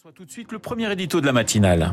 François, tout de suite le premier édito de la matinale.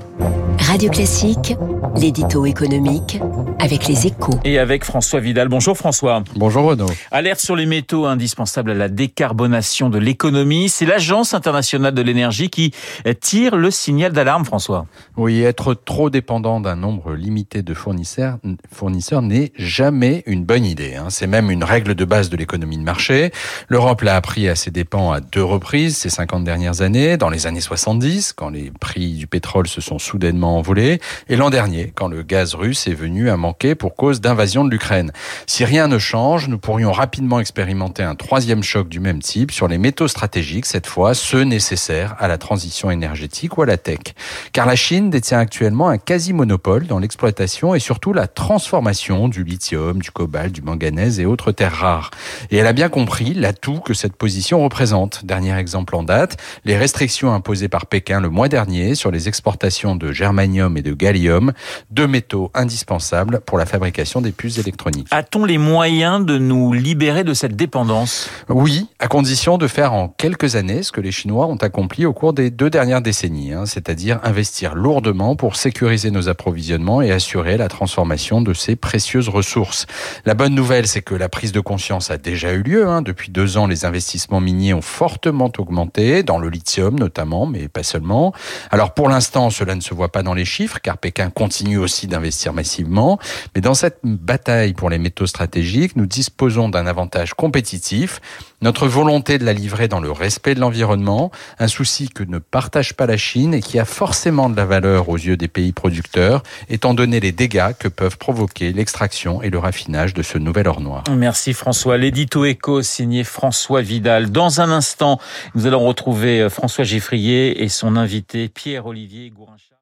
Radio Classique, l'édito économique avec les échos. Et avec François Vidal. Bonjour François. Bonjour Renaud. Alerte sur les métaux indispensables à la décarbonation de l'économie. C'est l'Agence internationale de l'énergie qui tire le signal d'alarme, François. Oui, être trop dépendant d'un nombre limité de fournisseurs, fournisseurs n'est jamais une bonne idée. Hein. C'est même une règle de base de l'économie de marché. L'Europe l'a appris à ses dépens à deux reprises ces 50 dernières années. Dans les années 70, quand les prix du pétrole se sont soudainement envolés, et l'an dernier, quand le gaz russe est venu à manquer pour cause d'invasion de l'Ukraine. Si rien ne change, nous pourrions rapidement expérimenter un troisième choc du même type sur les métaux stratégiques, cette fois ceux nécessaires à la transition énergétique ou à la tech. Car la Chine détient actuellement un quasi-monopole dans l'exploitation et surtout la transformation du lithium, du cobalt, du manganèse et autres terres rares. Et elle a bien compris l'atout que cette position représente. Dernier exemple en date, les restrictions imposées par Pékin le mois dernier sur les exportations de germanium et de gallium, deux métaux indispensables pour la fabrication des puces électroniques. A-t-on les moyens de nous libérer de cette dépendance? Oui, à condition de faire en quelques années ce que les Chinois ont accompli au cours des deux dernières décennies, hein, c'est-à-dire investir lourdement pour sécuriser nos approvisionnements et assurer la transformation de ces précieuses ressources. La bonne nouvelle, c'est que la prise de conscience a déjà eu lieu. Hein. Depuis deux ans, les investissements miniers ont fortement augmenté, dans le lithium notamment, mais pas seulement. Alors pour l'instant, cela ne se voit pas dans les chiffres, car Pékin continue aussi d'investir massivement. Mais dans cette bataille pour les métaux stratégiques, nous disposons d'un avantage compétitif, notre volonté de la livrer dans le respect de l'environnement, un souci que ne partage pas la Chine et qui a forcément de la valeur aux yeux des pays producteurs, étant donné les dégâts que peuvent provoquer l'extraction et le raffinage de ce nouvel or noir. Merci François. L'édito éco signé François Vidal. Dans un instant, nous allons retrouver François Geffrier et son invité Pierre-Olivier Gourinchard.